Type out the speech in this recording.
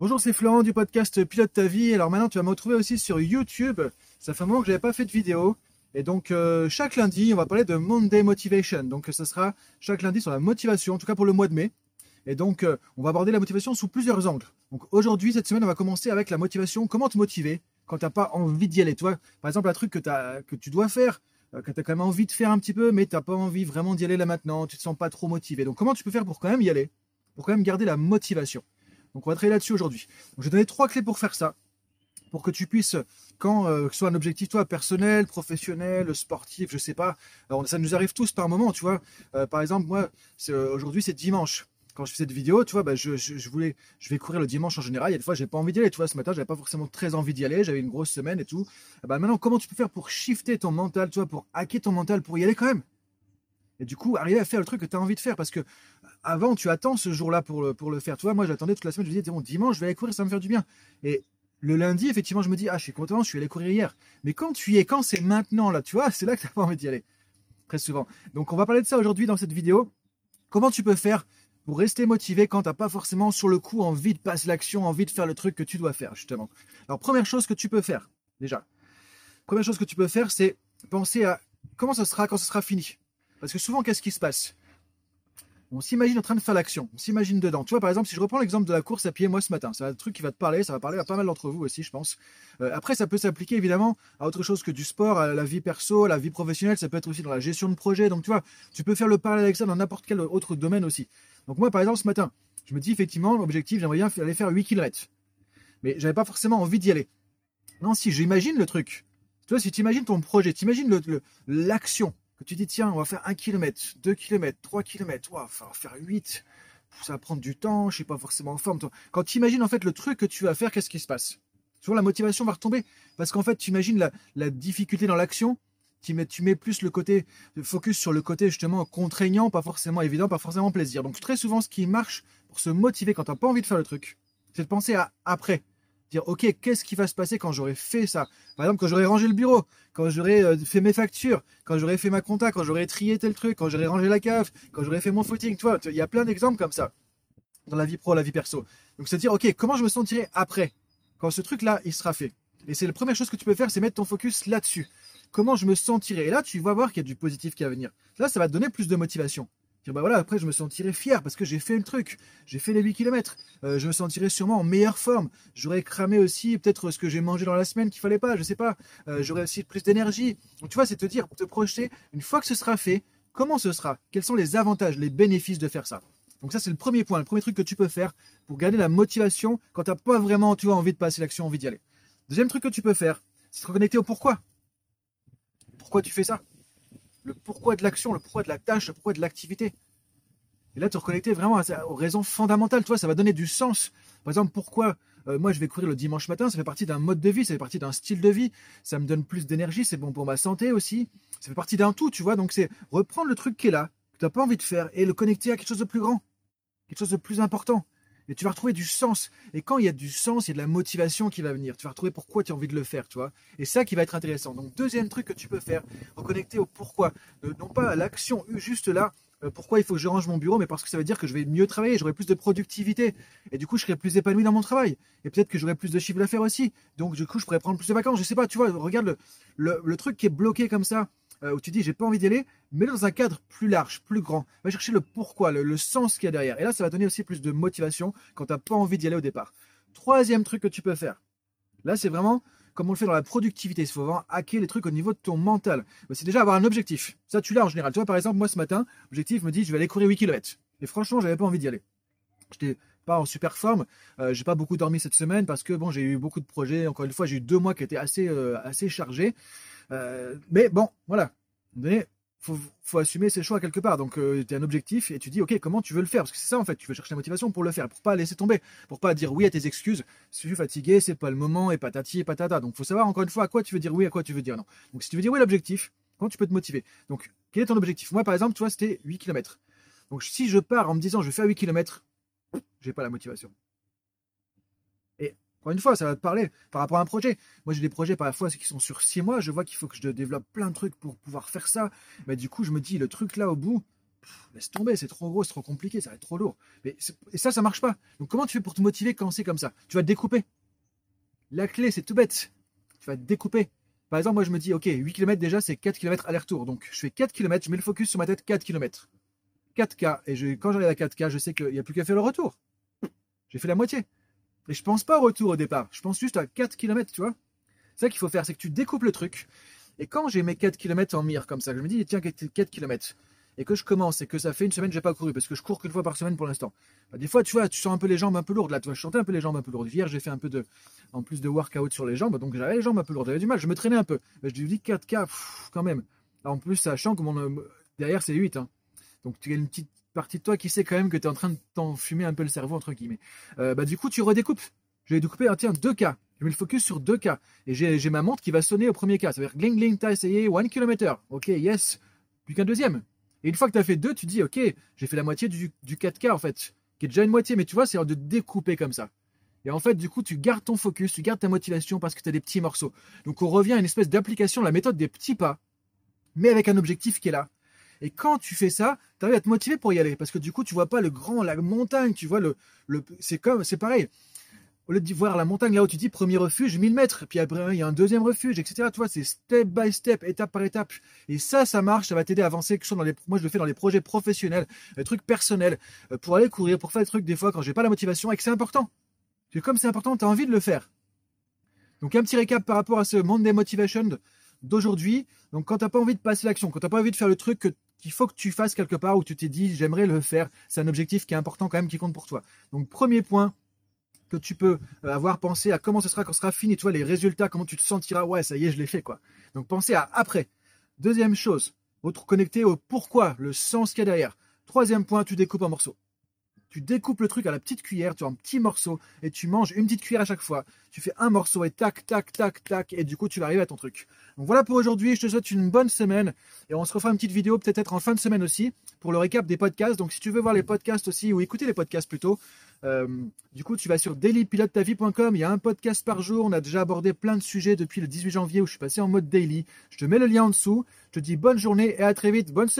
Bonjour, c'est Florent du podcast Pilote ta vie. Alors maintenant, tu vas me retrouver aussi sur YouTube. Ça fait un moment que j'avais pas fait de vidéo. Et donc, euh, chaque lundi, on va parler de Monday Motivation. Donc, ce sera chaque lundi sur la motivation, en tout cas pour le mois de mai. Et donc, euh, on va aborder la motivation sous plusieurs angles. Donc, aujourd'hui, cette semaine, on va commencer avec la motivation. Comment te motiver quand tu n'as pas envie d'y aller? Toi, par exemple, un truc que, tu dois faire, euh, que tu as quand même envie de faire un petit peu, mais tu n'as pas envie vraiment d'y aller là maintenant. Tu te sens pas trop motivé. Donc, comment tu peux faire pour quand même y aller? Pour quand même garder la motivation? Donc on va travailler là-dessus aujourd'hui. je vais donner trois clés pour faire ça, pour que tu puisses, quand euh, que ce soit un objectif toi personnel, professionnel, sportif, je sais pas, alors, ça nous arrive tous par moment, tu vois. Euh, par exemple, moi, euh, aujourd'hui c'est dimanche. Quand je fais cette vidéo, tu vois, bah, je, voulais, je vais courir le dimanche en général. Il y a des fois, j'ai pas envie d'y aller. Tu vois, ce matin, j'avais pas forcément très envie d'y aller. J'avais une grosse semaine et tout. Bah, maintenant, comment tu peux faire pour shifter ton mental, tu vois, pour hacker ton mental, pour y aller quand même? Et du coup, arriver à faire le truc que tu as envie de faire. Parce que avant, tu attends ce jour-là pour le, faire. Tu moi, j'attendais toute la semaine. Je me disais, bon, dimanche, je vais aller courir, ça va me faire du bien. Et le lundi, effectivement, je me dis, ah, je suis content, je suis allé courir hier. Mais quand tu es, quand c'est maintenant, là, tu vois, c'est là que tu n'as pas envie d'y aller. Très souvent. Donc, on va parler de ça aujourd'hui dans cette vidéo. Comment tu peux faire pour rester motivé quand tu n'as pas forcément sur le coup envie de passer l'action, envie de faire le truc que tu dois faire, justement. Alors, première chose que tu peux faire, déjà. Première chose que tu peux faire, c'est penser à comment ce sera quand ce sera fini. Parce que souvent, qu'est-ce qui se passe? On s'imagine en train de faire l'action, on s'imagine dedans. Tu vois, par exemple, si je reprends l'exemple de la course à pied, moi ce matin, c'est un truc qui va te parler, ça va parler à pas mal d'entre vous aussi, je pense. Euh, après, ça peut s'appliquer évidemment à autre chose que du sport, à la vie perso, à la vie professionnelle, ça peut être aussi dans la gestion de projet. Donc, tu vois, tu peux faire le parallèle avec ça dans n'importe quel autre domaine aussi. Donc, moi, par exemple, ce matin, je me dis effectivement, l'objectif, j'aimerais bien aller faire 8 km. Mais j'avais pas forcément envie d'y aller. Non, si j'imagine le truc, tu vois, si tu imagines ton projet, tu imagines l'action, que tu dis, tiens, on va faire 1 km, 2 km, 3 km, on va faire 8, ça va prendre du temps, je suis pas forcément en forme. Quand tu imagines en fait le truc que tu vas faire, qu'est-ce qui se passe? Souvent la motivation va retomber parce qu'en fait tu imagines la, difficulté dans l'action, tu mets, tu mets plus le côté focus sur le côté justement contraignant, pas forcément évident, pas forcément plaisir. Donc très souvent ce qui marche pour se motiver quand tu n'as pas envie de faire le truc, c'est de penser à après dire ok qu'est-ce qui va se passer quand j'aurai fait ça? Par exemple quand j'aurai rangé le bureau quand j'aurai euh, fait mes factures quand j'aurai fait ma compta quand j'aurai trié tel truc quand j'aurai rangé la cave quand j'aurai fait mon footing tu vois il y a plein d'exemples comme ça dans la vie pro la vie perso. Donc c'est dire ok comment je me sentirai après quand ce truc là il sera fait? Et c'est la première chose que tu peux faire c'est mettre ton focus là-dessus. Comment je me sentirai? Et là tu vas voir qu'il y a du positif qui va venir. Là ça va te donner plus de motivation bah voilà, après je me sentirais fier parce que j'ai fait le truc, j'ai fait les 8 km, euh, je me sentirais sûrement en meilleure forme, j'aurais cramé aussi peut-être ce que j'ai mangé dans la semaine qu'il fallait pas, je sais pas, euh, j'aurais aussi plus d'énergie. Donc tu vois, c'est te dire, te projeter, une fois que ce sera fait, comment ce sera, quels sont les avantages, les bénéfices de faire ça? Donc ça c'est le premier point, le premier truc que tu peux faire pour garder la motivation quand tu n'as pas vraiment tu envie de passer l'action, envie d'y aller. Deuxième truc que tu peux faire, c'est te reconnecter au pourquoi. Pourquoi tu fais ça? Le pourquoi de l'action, le pourquoi de la tâche, le pourquoi de l'activité. Et là, te reconnecter vraiment aux raisons fondamentales. Toi, ça va donner du sens. Par exemple, pourquoi euh, moi je vais courir le dimanche matin Ça fait partie d'un mode de vie, ça fait partie d'un style de vie. Ça me donne plus d'énergie, c'est bon pour ma santé aussi. Ça fait partie d'un tout, tu vois. Donc, c'est reprendre le truc qui est là, que tu n'as pas envie de faire, et le connecter à quelque chose de plus grand, quelque chose de plus important. Et tu vas retrouver du sens. Et quand il y a du sens, il y a de la motivation qui va venir. Tu vas retrouver pourquoi tu as envie de le faire, tu vois. Et ça qui va être intéressant. Donc, deuxième truc que tu peux faire, reconnecter au pourquoi. Euh, non pas à l'action, juste là, euh, pourquoi il faut que je range mon bureau, mais parce que ça veut dire que je vais mieux travailler, j'aurai plus de productivité. Et du coup, je serai plus épanoui dans mon travail. Et peut-être que j'aurai plus de chiffre d'affaires aussi. Donc, du coup, je pourrais prendre plus de vacances. Je sais pas, tu vois, regarde le, le truc qui est bloqué comme ça. Euh, où tu dis j'ai pas envie d'y aller, mais dans un cadre plus large, plus grand. Va chercher le pourquoi, le, sens qu'il y a derrière. Et là, ça va donner aussi plus de motivation quand tu n'as pas envie d'y aller au départ. Troisième truc que tu peux faire. Là, c'est vraiment comme on le fait dans la productivité. Il faut vraiment hacker les trucs au niveau de ton mental. C'est déjà avoir un objectif. Ça, tu l'as en général. Tu vois, par exemple, moi ce matin, l'objectif me dit je vais aller courir 8 km. Et franchement, j'avais pas envie d'y aller. J'étais pas en super forme. Euh, j'ai pas beaucoup dormi cette semaine parce que bon, j'ai eu beaucoup de projets. Encore une fois, j'ai eu deux mois qui étaient assez, euh, assez chargés. Euh, mais bon, voilà. Il faut, faut assumer ses choix quelque part. Donc, euh, tu as un objectif et tu dis, OK, comment tu veux le faire? Parce que c'est ça, en fait, tu veux chercher la motivation pour le faire, pour pas laisser tomber, pour pas dire oui à tes excuses. Je suis fatigué, c'est pas le moment, et patati et patata. Donc, faut savoir encore une fois à quoi tu veux dire oui, à quoi tu veux dire non. Donc, si tu veux dire oui à l'objectif, comment tu peux te motiver? Donc, quel est ton objectif? Moi, par exemple, tu vois, c'était 8 km. Donc, si je pars en me disant, je vais faire 8 km, j'ai pas la motivation. Encore une fois, ça va te parler par rapport à un projet. Moi, j'ai des projets parfois qui sont sur six mois. Je vois qu'il faut que je développe plein de trucs pour pouvoir faire ça. Mais du coup, je me dis, le truc là au bout, laisse tomber, c'est trop gros, c'est trop compliqué, ça va être trop lourd. Mais et ça, ça marche pas. Donc comment tu fais pour te motiver quand c'est comme ça? Tu vas te découper. La clé, c'est tout bête. Tu vas te découper. Par exemple, moi je me dis, ok, 8 km déjà, c'est 4 km aller-retour. Donc je fais 4 km, je mets le focus sur ma tête 4 km. 4K. Et quand j'arrive à 4K, je sais qu'il n'y a plus qu'à faire le retour. J'ai fait la moitié. Et je pense pas au retour au départ. Je pense juste à 4 km, tu vois. C'est ça qu'il faut faire, c'est que tu découpes le truc. Et quand j'ai mes 4 km en mire comme ça, je me dis, tiens, 4 km, et que je commence et que ça fait une semaine que j'ai pas couru, parce que je cours qu'une fois par semaine pour l'instant. Bah, des fois, tu vois, tu sens un peu les jambes un peu lourdes. Là, tu vois, je sentais un peu les jambes un peu lourdes. Hier, j'ai fait un peu de, en plus de workout sur les jambes, donc j'avais les jambes un peu lourdes. J'avais du mal, je me traînais un peu. Mais je dis 4K, quand même. en plus, sachant que mon, euh, derrière, c'est 8. Hein. Donc, tu as une petite partie de toi qui sait quand même que tu es en train de t'enfumer un peu le cerveau, entre guillemets. Euh, bah, du coup, tu redécoupes. Je vais découper, ah, tiens, 2K. Je mets le focus sur 2K. Et j'ai ma montre qui va sonner au premier cas. Ça veut dire gling gling, t'as essayé 1 km. Ok, yes. Plus qu'un deuxième. Et une fois que tu as fait deux, tu dis, ok, j'ai fait la moitié du, 4K en fait, qui est déjà une moitié, mais tu vois, c'est de découper comme ça. Et en fait, du coup, tu gardes ton focus, tu gardes ta motivation parce que tu as des petits morceaux. Donc on revient à une espèce d'application, la méthode des petits pas, mais avec un objectif qui est là. Et quand tu fais ça, tu arrives à te motiver pour y aller. Parce que du coup, tu vois pas le grand, la montagne, tu vois le, le c'est comme, c'est pareil. Au lieu de voir la montagne là-haut, tu dis premier refuge, 1000 mètres. Puis après, il y a un deuxième refuge, etc. Tu vois, c'est step by step, étape par étape. Et ça, ça marche, ça va t'aider à avancer. Que dans les, moi, je le fais dans les projets professionnels, les trucs personnels, euh, pour aller courir, pour faire des trucs des fois quand j'ai pas la motivation et que c'est important. C'est comme c'est important, tu as envie de le faire. Donc un petit récap par rapport à ce Monday Motivation d'aujourd'hui. Donc quand tu n'as pas envie de passer l'action, quand tu n'as pas envie de faire le truc que qu'il faut que tu fasses quelque part où tu t'es dit j'aimerais le faire. C'est un objectif qui est important quand même, qui compte pour toi. Donc premier point que tu peux euh, avoir pensé à comment ce sera quand ce sera fini, tu vois, les résultats, comment tu te sentiras, ouais, ça y est, je l'ai fait, quoi. Donc pensez à après. Deuxième chose, votre connecté au pourquoi, le sens qu'il y a derrière. Troisième point, tu découpes en morceaux tu découpes le truc à la petite cuillère, tu as un petit morceau et tu manges une petite cuillère à chaque fois. Tu fais un morceau et tac, tac, tac, tac, et du coup tu vas arriver à ton truc. Donc voilà pour aujourd'hui, je te souhaite une bonne semaine et on se refera une petite vidéo peut-être en fin de semaine aussi pour le récap des podcasts. Donc si tu veux voir les podcasts aussi ou écouter les podcasts plutôt, euh, du coup tu vas sur dailypilotetavie.com, il y a un podcast par jour, on a déjà abordé plein de sujets depuis le 18 janvier où je suis passé en mode daily. Je te mets le lien en dessous, je te dis bonne journée et à très vite, bonne semaine.